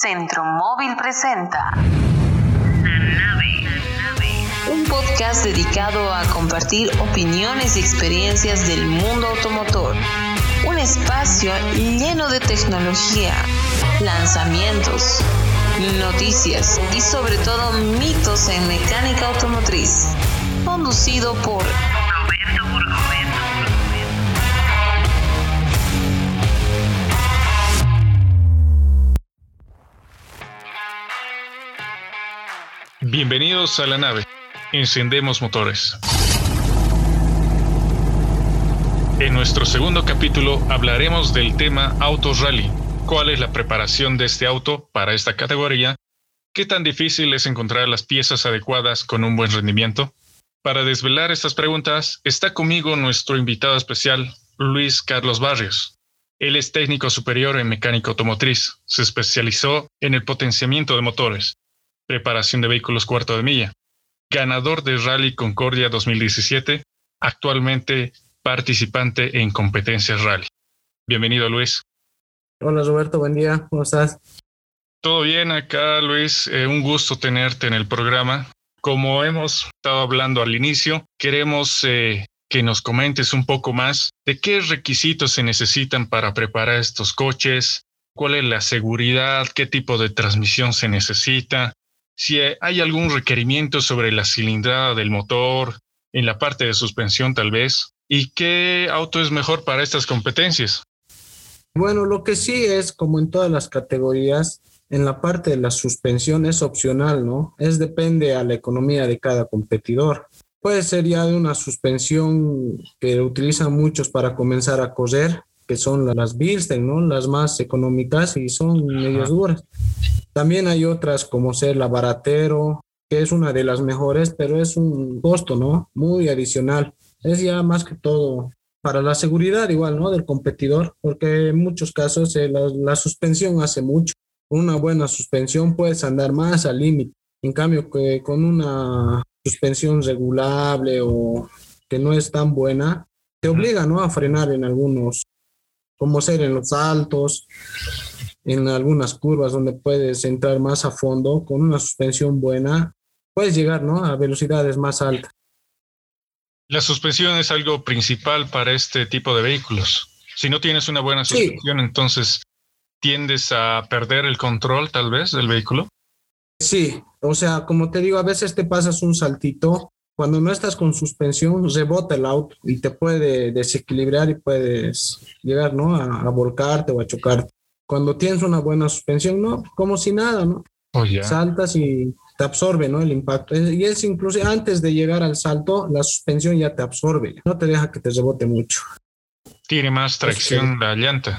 Centro Móvil presenta un podcast dedicado a compartir opiniones y experiencias del mundo automotor. Un espacio lleno de tecnología, lanzamientos, noticias y sobre todo mitos en mecánica automotriz. Conducido por Roberto Bienvenidos a la nave. Encendemos motores. En nuestro segundo capítulo hablaremos del tema Autos Rally. ¿Cuál es la preparación de este auto para esta categoría? ¿Qué tan difícil es encontrar las piezas adecuadas con un buen rendimiento? Para desvelar estas preguntas está conmigo nuestro invitado especial, Luis Carlos Barrios. Él es técnico superior en mecánica automotriz. Se especializó en el potenciamiento de motores preparación de vehículos cuarto de milla, ganador de Rally Concordia 2017, actualmente participante en competencias rally. Bienvenido, Luis. Hola, Roberto, buen día, ¿cómo estás? Todo bien acá, Luis. Eh, un gusto tenerte en el programa. Como hemos estado hablando al inicio, queremos eh, que nos comentes un poco más de qué requisitos se necesitan para preparar estos coches, cuál es la seguridad, qué tipo de transmisión se necesita, si hay algún requerimiento sobre la cilindrada del motor, en la parte de suspensión tal vez, y qué auto es mejor para estas competencias. Bueno, lo que sí es, como en todas las categorías, en la parte de la suspensión es opcional, ¿no? Es depende a la economía de cada competidor. Puede ser ya de una suspensión que utilizan muchos para comenzar a correr, que son las Bilstein, ¿no? Las más económicas y son medias duras. También hay otras como ser la Baratero, que es una de las mejores, pero es un costo, ¿no? Muy adicional. Es ya más que todo para la seguridad igual, ¿no? Del competidor, porque en muchos casos eh, la, la, suspensión hace mucho. Una buena suspensión puedes andar más al límite. En cambio, que con una suspensión regulable o que no es tan buena, te obliga, ¿no? A frenar en algunos como ser en los altos, en algunas curvas donde puedes entrar más a fondo con una suspensión buena, puedes llegar ¿no? a velocidades más altas. La suspensión es algo principal para este tipo de vehículos. Si no tienes una buena suspensión, entonces tiendes a perder el control tal vez del vehículo. Sí, o sea, como te digo, a veces te pasas un saltito cuando no estás con suspensión, rebota el auto y te puede desequilibrar y puedes llegar, ¿no? A, volcarte o a chocarte. Cuando tienes una buena suspensión, no, como si nada, ¿no? Oh, Saltas y te absorbe, ¿no? El impacto. Y es incluso antes de llegar al salto, la suspensión ya te absorbe, no te deja que te rebote mucho. Tiene más tracción la llanta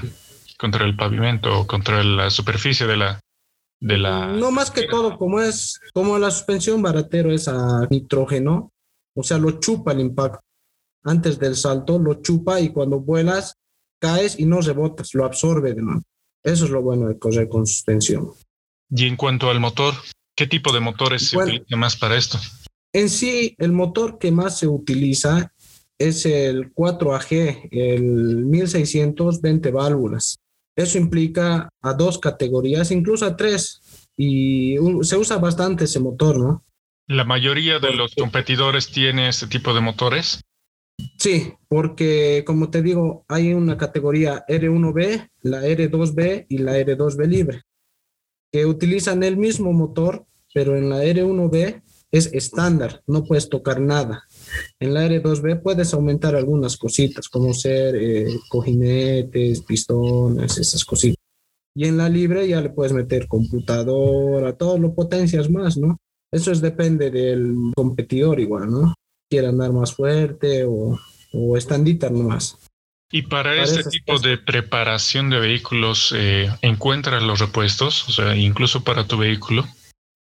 contra el pavimento o contra la superficie de la, de la... No más que todo, como es, como la suspensión baratero es a nitrógeno, o sea, lo chupa el impacto. Antes del salto lo chupa y cuando vuelas caes y no rebotas, lo absorbe de nuevo. Eso es lo bueno de correr con suspensión. Y en cuanto al motor, ¿qué tipo de motores se utiliza más para esto? En sí, el motor que más se utiliza es el 4AG, el 1620 válvulas. Eso implica a dos categorías, incluso a tres, y se usa bastante ese motor, ¿no? ¿La mayoría de los competidores tiene este tipo de motores? Sí, porque como te digo, hay una categoría R1B, la R2B y la R2B libre, que utilizan el mismo motor, pero en la R1B es estándar, no puedes tocar nada. En la R2B puedes aumentar algunas cositas, como ser eh, cojinetes, pistones, esas cositas. Y en la libre ya le puedes meter computadora, todo lo potencias más, ¿no? Eso es depende del competidor igual, ¿no? Quiere andar más fuerte o, o estandita nomás. Y para, este tipo de preparación de vehículos, eh, ¿encuentras los repuestos? O sea, incluso para tu vehículo.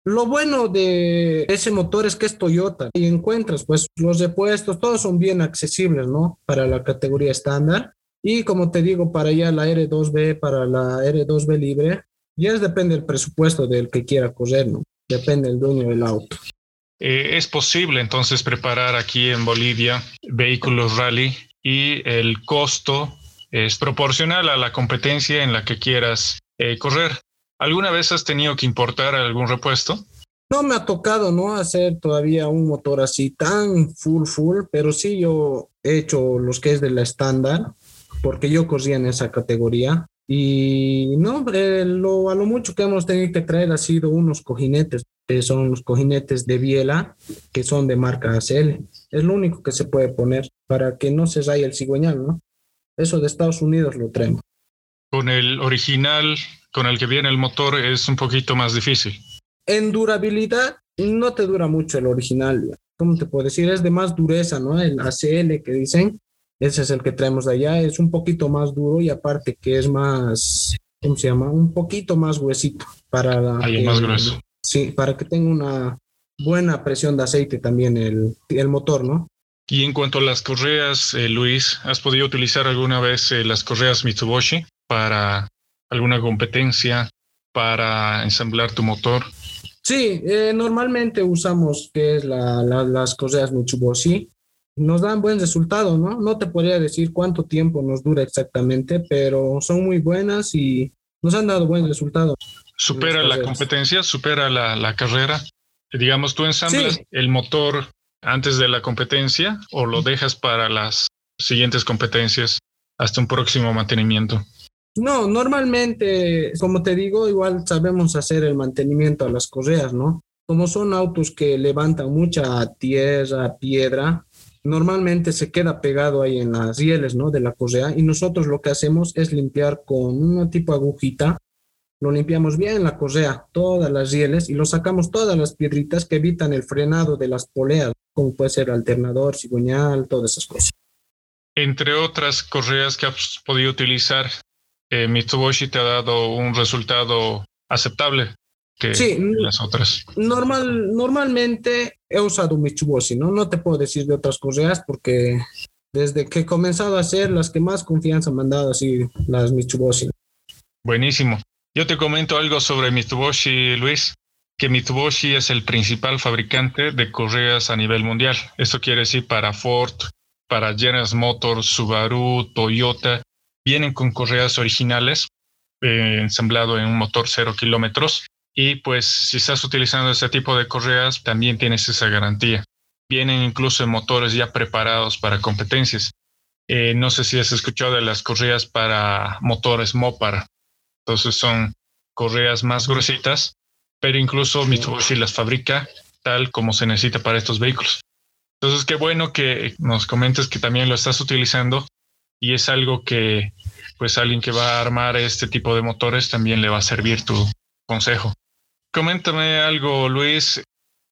Lo bueno de ese motor es que es Toyota y encuentras pues los repuestos, todos son bien accesibles, ¿no? Para la categoría estándar. Y como te digo, para ya la R2B, para la R2B libre, ya es, depende del presupuesto del que quiera correr, ¿no? Depende del dueño del auto. Eh, es posible entonces preparar aquí en Bolivia vehículos rally y el costo es proporcional a la competencia en la que quieras eh, correr. ¿Alguna vez has tenido que importar algún repuesto? No me ha tocado, ¿no? Hacer todavía un motor así tan full, full, pero sí yo he hecho los que es de la estándar, porque yo corría en esa categoría. Y no, eh, lo, a lo mucho que hemos tenido que traer ha sido unos cojinetes, que son los cojinetes de biela, que son de marca ACL. Es lo único que se puede poner para que no se raye el cigüeñal, ¿no? Eso de Estados Unidos lo traemos. Con el original, con el que viene el motor, es un poquito más difícil. En durabilidad, no te dura mucho el original. ¿Cómo te puedo decir? Es de más dureza, ¿no? El ACL que dicen, ese es el que traemos de allá, es un poquito más duro y aparte que es más, ¿cómo se llama? Un poquito más huesito para... Ahí más grueso. Sí, para que tenga una buena presión de aceite también el, el motor, ¿no? Y en cuanto a las correas, eh, Luis, ¿has podido utilizar alguna vez eh, las correas Mitsubishi para alguna competencia, para ensamblar tu motor? Sí, eh, normalmente usamos que es la, las correas Mitsubishi. Nos dan buen resultado, ¿no? No te podría decir cuánto tiempo nos dura exactamente, pero son muy buenas y nos han dado buen resultado. ¿Supera la competencia? ¿Supera la, la carrera? Digamos, tú ensamblas el motor antes de la competencia o lo dejas para las siguientes competencias hasta un próximo mantenimiento? No, normalmente, como te digo, igual sabemos hacer el mantenimiento a las correas, ¿no? Como son autos que levantan mucha tierra, piedra, normalmente se queda pegado ahí en las rieles, ¿no? De la correa y nosotros lo que hacemos es limpiar con una tipo agujita, lo limpiamos bien la correa, todas las rieles y lo sacamos todas las piedritas que evitan el frenado de las poleas, como puede ser alternador, cigüeñal, todas esas cosas. Entre otras correas que has podido utilizar, eh, Mitsubishi te ha dado un resultado aceptable que las otras. Normal, normalmente he usado Mitsubishi, ¿no? No te puedo decir de otras correas porque desde que he comenzado a hacer las que más confianza me han dado así las Mitsubishi. Buenísimo. Yo te comento algo sobre Mitsubishi, Luis, que Mitsubishi es el principal fabricante de correas a nivel mundial. Esto quiere decir para Ford, para General Motors, Subaru, Toyota vienen con correas originales, eh, ensamblado en un motor cero kilómetros. Y pues si estás utilizando ese tipo de correas, también tienes esa garantía. Vienen incluso en motores ya preparados para competencias. Eh, no sé si has escuchado de las correas para motores Mopar. Entonces son correas más gruesitas, pero incluso Mitsubishi las fabrica tal como se necesita para estos vehículos. Entonces, qué bueno que nos comentes que también lo estás utilizando y es algo que pues alguien que va a armar este tipo de motores también le va a servir tu consejo. Coméntame algo, Luis,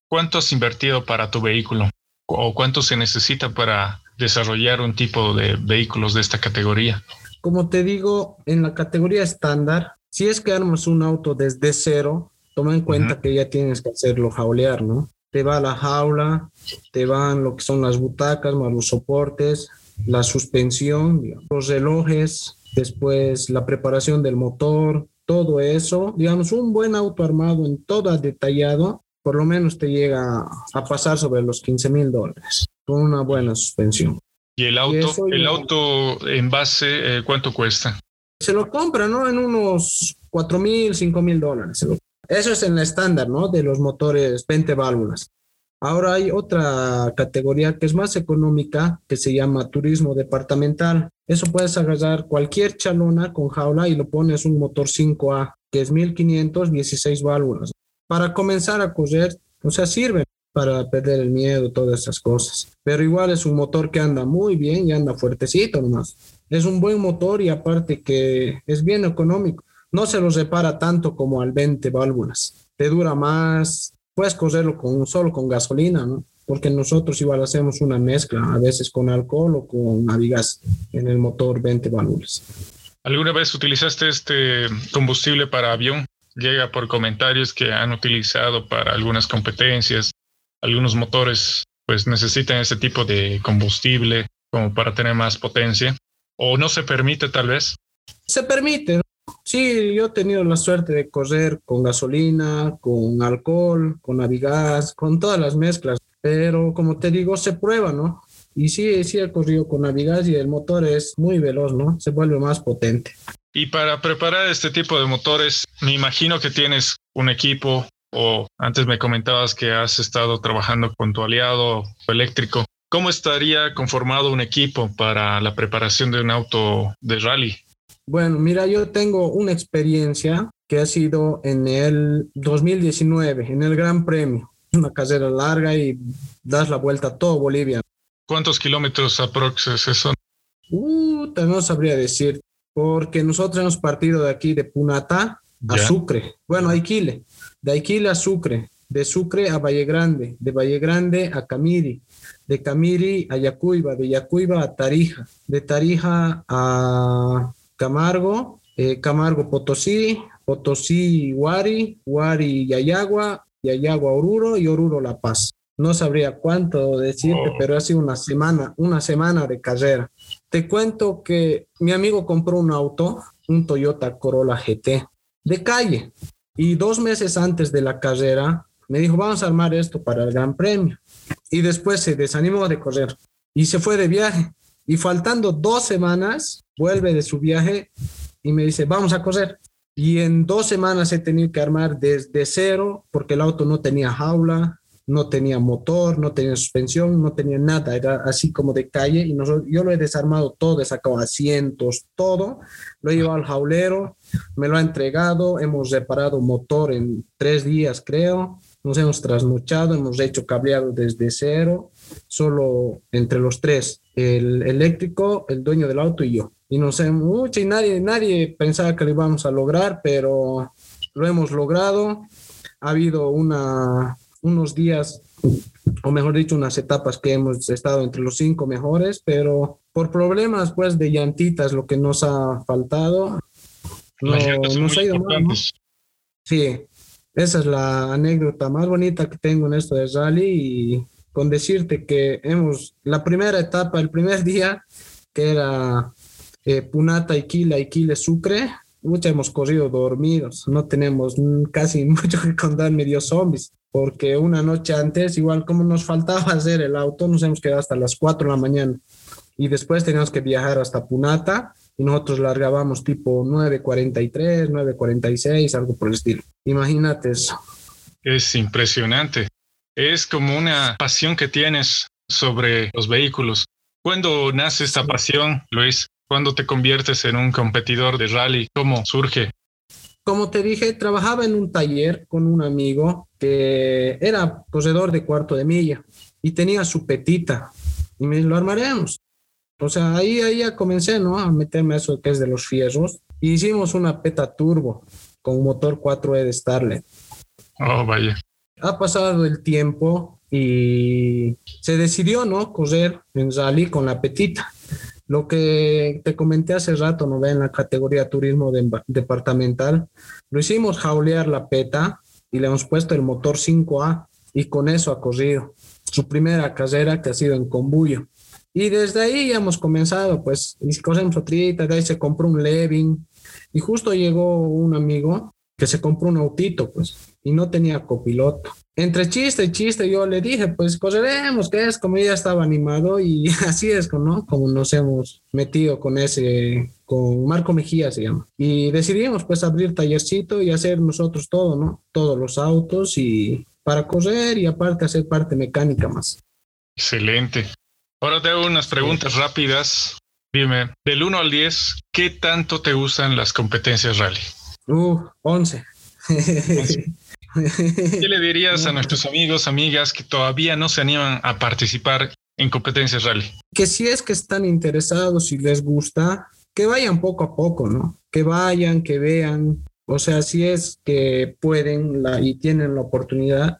¿cuánto has invertido para tu vehículo o cuánto se necesita para desarrollar un tipo de vehículos de esta categoría? Como te digo, en la categoría estándar, si es que armas un auto desde cero, toma en cuenta que ya tienes que hacerlo jaulear, ¿no? Te va la jaula, te van lo que son las butacas, más los soportes, la suspensión, los relojes, después la preparación del motor, todo eso, digamos, un buen auto armado en todo detallado, por lo menos te llega a pasar sobre los 15 mil dólares con una buena suspensión. ¿Y el auto, el auto en base, eh, cuánto cuesta? Se lo compra, ¿no? En unos 4 mil, 5 mil dólares. Eso es en la estándar, ¿no? De los motores 20 válvulas. Ahora hay otra categoría que es más económica, que se llama turismo departamental. Eso puedes agarrar cualquier chalona con jaula y lo pones un motor 5A, que es 1516 válvulas. Para comenzar a correr, o sea, sirve para perder el miedo, todas esas cosas. Pero igual es un motor que anda muy bien y anda fuertecito nomás. Es un buen motor y aparte que es bien económico. No se lo repara tanto como al 20 válvulas. Te dura más, puedes correrlo con, solo con gasolina, ¿no? Porque nosotros igual hacemos una mezcla, a veces con alcohol o con avigas en el motor 20 válvulas. ¿Alguna vez utilizaste este combustible para avión? Llega por comentarios que han utilizado para algunas competencias, algunos motores pues necesitan ese tipo de combustible como para tener más potencia. ¿O no se permite tal vez? Se permite, Sí, yo he tenido la suerte de correr con gasolina, con alcohol, con avigas, con todas las mezclas, pero como te digo, se prueba, ¿no? Y sí, sí he corrido con avigas y el motor es muy veloz, ¿no? Se vuelve más potente. Y para preparar este tipo de motores, me imagino que tienes un equipo o antes me comentabas que has estado trabajando con tu aliado eléctrico. ¿Cómo estaría conformado un equipo para la preparación de un auto de rally? Bueno, mira, yo tengo una experiencia que ha sido en el 2019, en el Gran Premio. Una carrera larga y das la vuelta a todo Bolivia. ¿Cuántos kilómetros aproximadamente son? Uh, no sabría decir, porque nosotros hemos partido de aquí de Punata a Sucre. Bueno, a Iquile. De Iquile a Sucre. De Sucre a Valle Grande. De Valle Grande a Camiri. De Camiri a Yacuiba. De Yacuiba a Tarija. De Tarija a Camargo. Eh, Camargo Potosí. Potosí Huari. Huari Yayagua. Yayagua Oruro y Oruro La Paz. No sabría cuánto decirte, oh. pero ha sido una semana, una semana de carrera. Te cuento que mi amigo compró un auto, un Toyota Corolla GT, de calle. Y dos meses antes de la carrera, me dijo, vamos a armar esto para el Gran Premio. Y después se desanimó de correr y se fue de viaje. Y faltando dos semanas, vuelve de su viaje y me dice, vamos a correr. Y en dos semanas he tenido que armar desde cero porque el auto no tenía jaula, no tenía motor, no tenía suspensión, no tenía nada, era así como de calle y yo lo he desarmado todo, he sacado asientos, todo, lo he llevado al jaulero, me lo ha entregado, hemos reparado motor en tres días creo, nos hemos trasnochado, hemos hecho cableado desde cero, solo entre los tres, el eléctrico, el dueño del auto y yo. Y no sé mucho y nadie, nadie pensaba que lo íbamos a lograr, pero lo hemos logrado. Ha habido una unos días, o mejor dicho, unas etapas que hemos estado entre los cinco mejores, pero por problemas pues de llantitas, lo que nos ha faltado, no, nos ha ido mal. Sí, esa es la anécdota más bonita que tengo en esto de rally y con decirte que hemos, la primera etapa, el primer día, que era eh, Punata, Iquila, Iquile, Sucre, mucha hemos corrido dormidos, no tenemos casi mucho que contar medio zombies porque una noche antes, igual como nos faltaba hacer el auto, nos hemos quedado hasta las 4 de la mañana y después teníamos que viajar hasta Punata y nosotros largábamos tipo 9.43, 9.46, algo por el estilo. Imagínate eso. Es impresionante. Es como una pasión que tienes sobre los vehículos. ¿Cuándo nace esta pasión, Luis? ¿Cuándo te conviertes en un competidor de rally? ¿Cómo surge? Como te dije, trabajaba en un taller con un amigo que era poseedor de cuarto de milla y tenía su petita y me lo armaremos. O sea, ahí, ahí ya comencé, ¿no? A meterme eso que es de los fierros. Y hicimos una peta turbo con motor 4E de Starlet. Oh, vaya. Ha pasado el tiempo y se decidió, ¿no? Correr en rally con la petita. Lo que te comenté hace rato, ¿no? En la categoría turismo departamental, lo hicimos jaulear la PETA y le hemos puesto el motor 5A y con eso ha corrido. Su primera carrera que ha sido en Combuyo. Y desde ahí hemos comenzado, pues, y cosemos otrita, de se compró un Levin y justo llegó un amigo que se compró un autito, pues, y no tenía copiloto entre chiste y chiste yo le dije, pues correremos, que es como ya estaba animado y así es, ¿no? Como nos hemos metido con ese, con Marco Mejía se llama. Y decidimos pues abrir tallercito y hacer nosotros todo, ¿no? Todos los autos y para correr y aparte hacer parte mecánica más. Excelente. Ahora te hago unas preguntas rápidas. Dime, del 1 al 10, ¿qué tanto te gustan las competencias rally? Uh, 11. ¿Qué le dirías a nuestros amigos, amigas que todavía no se animan a participar en competencias rally? Que si es que están interesados y les gusta, que vayan poco a poco, ¿no? Que vayan, que vean. O sea, si es que pueden y tienen la oportunidad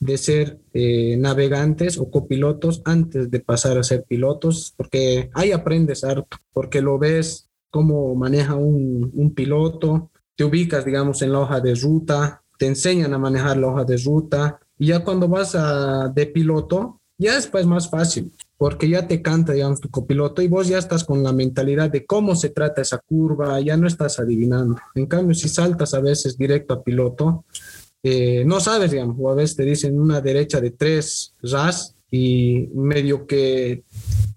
de ser eh, navegantes o copilotos antes de pasar a ser pilotos, porque ahí aprendes harto, porque lo ves cómo maneja un, un piloto, te ubicas, digamos, en la hoja de ruta, te enseñan a manejar la hoja de ruta y ya cuando vas a, de piloto, ya es más fácil, porque ya te canta, digamos, tu copiloto y vos ya estás con la mentalidad de cómo se trata esa curva, ya no estás adivinando. En cambio, si saltas a veces directo a piloto, eh, no sabes, digamos, o a veces te dicen una derecha de tres RAS y medio que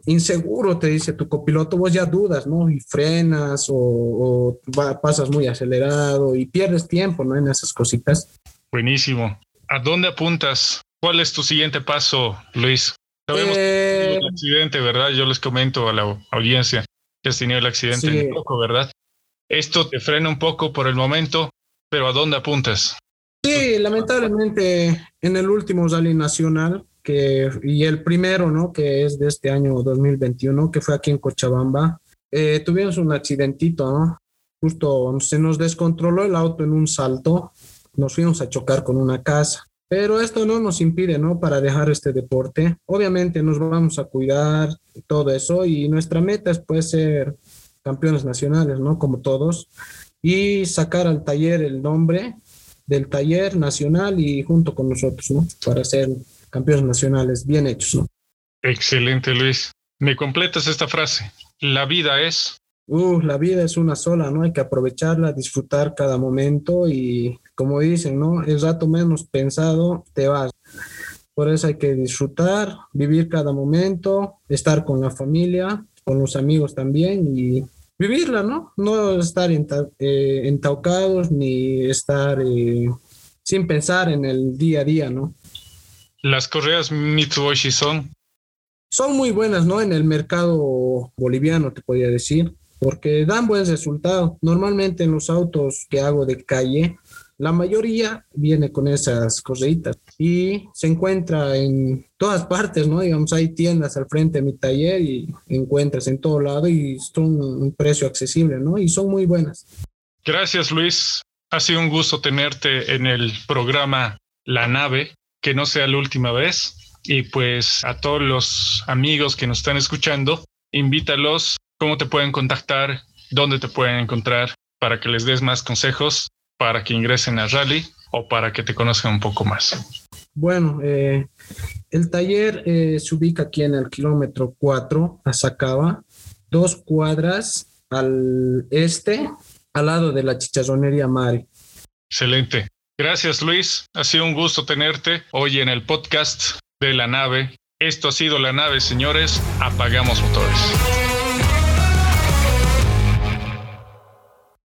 inseguro, te dice tu copiloto, vos ya dudas, ¿no? Y frenas o, pasas muy acelerado y pierdes tiempo, ¿no? En esas cositas. Buenísimo. ¿A dónde apuntas? ¿Cuál es tu siguiente paso, Luis? Sabemos eh, el accidente, ¿verdad? Yo les comento a la audiencia que has tenido el accidente poco, ¿verdad? Esto te frena un poco por el momento, pero ¿a dónde apuntas? Sí, lamentablemente en el último rally nacional que, y el primero, ¿no? Que es de este año 2021, que fue aquí en Cochabamba, eh, tuvimos un accidentito, ¿no? Justo se nos descontroló el auto en un salto, nos fuimos a chocar con una casa. Pero esto no nos impide, ¿no? Para dejar este deporte. Obviamente nos vamos a cuidar todo eso y nuestra meta es pues ser campeones nacionales, ¿no? Como todos. Y sacar al taller el nombre del taller nacional y junto con nosotros, ¿no? Para ser campeones nacionales bien hechos, ¿no? Excelente, Luis. ¿Me completas esta frase? La vida es... Uh, la vida es una sola, ¿no? Hay que aprovecharla, disfrutar cada momento y como dicen, ¿no? El rato menos pensado te vas. Por eso hay que disfrutar, vivir cada momento, estar con la familia, con los amigos también y vivirla, ¿no? No estar eh, entaucados ni estar eh, sin pensar en el día a día, ¿no? Las correas Mitsubishi son. Son muy buenas, ¿no? En el mercado boliviano, te podría decir, porque dan buen resultado. Normalmente en los autos que hago de calle, la mayoría viene con esas correitas y se encuentra en todas partes, ¿no? Digamos, hay tiendas al frente de mi taller y encuentras en todo lado y son un precio accesible, ¿no? Y son muy buenas. Gracias, Luis. Ha sido un gusto tenerte en el programa La Nave, que no sea la última vez. Y pues a todos los amigos que nos están escuchando, invítalos, cómo te pueden contactar, dónde te pueden encontrar para que les des más consejos para que ingresen a Rally o para que te conozcan un poco más? Bueno, eh, el taller eh, se ubica aquí en el kilómetro 4, a Sacaba, dos cuadras al este, al lado de la chicharronería Mari. Excelente. Gracias, Luis. Ha sido un gusto tenerte hoy en el podcast de la nave. Esto ha sido la nave, señores. Apagamos motores.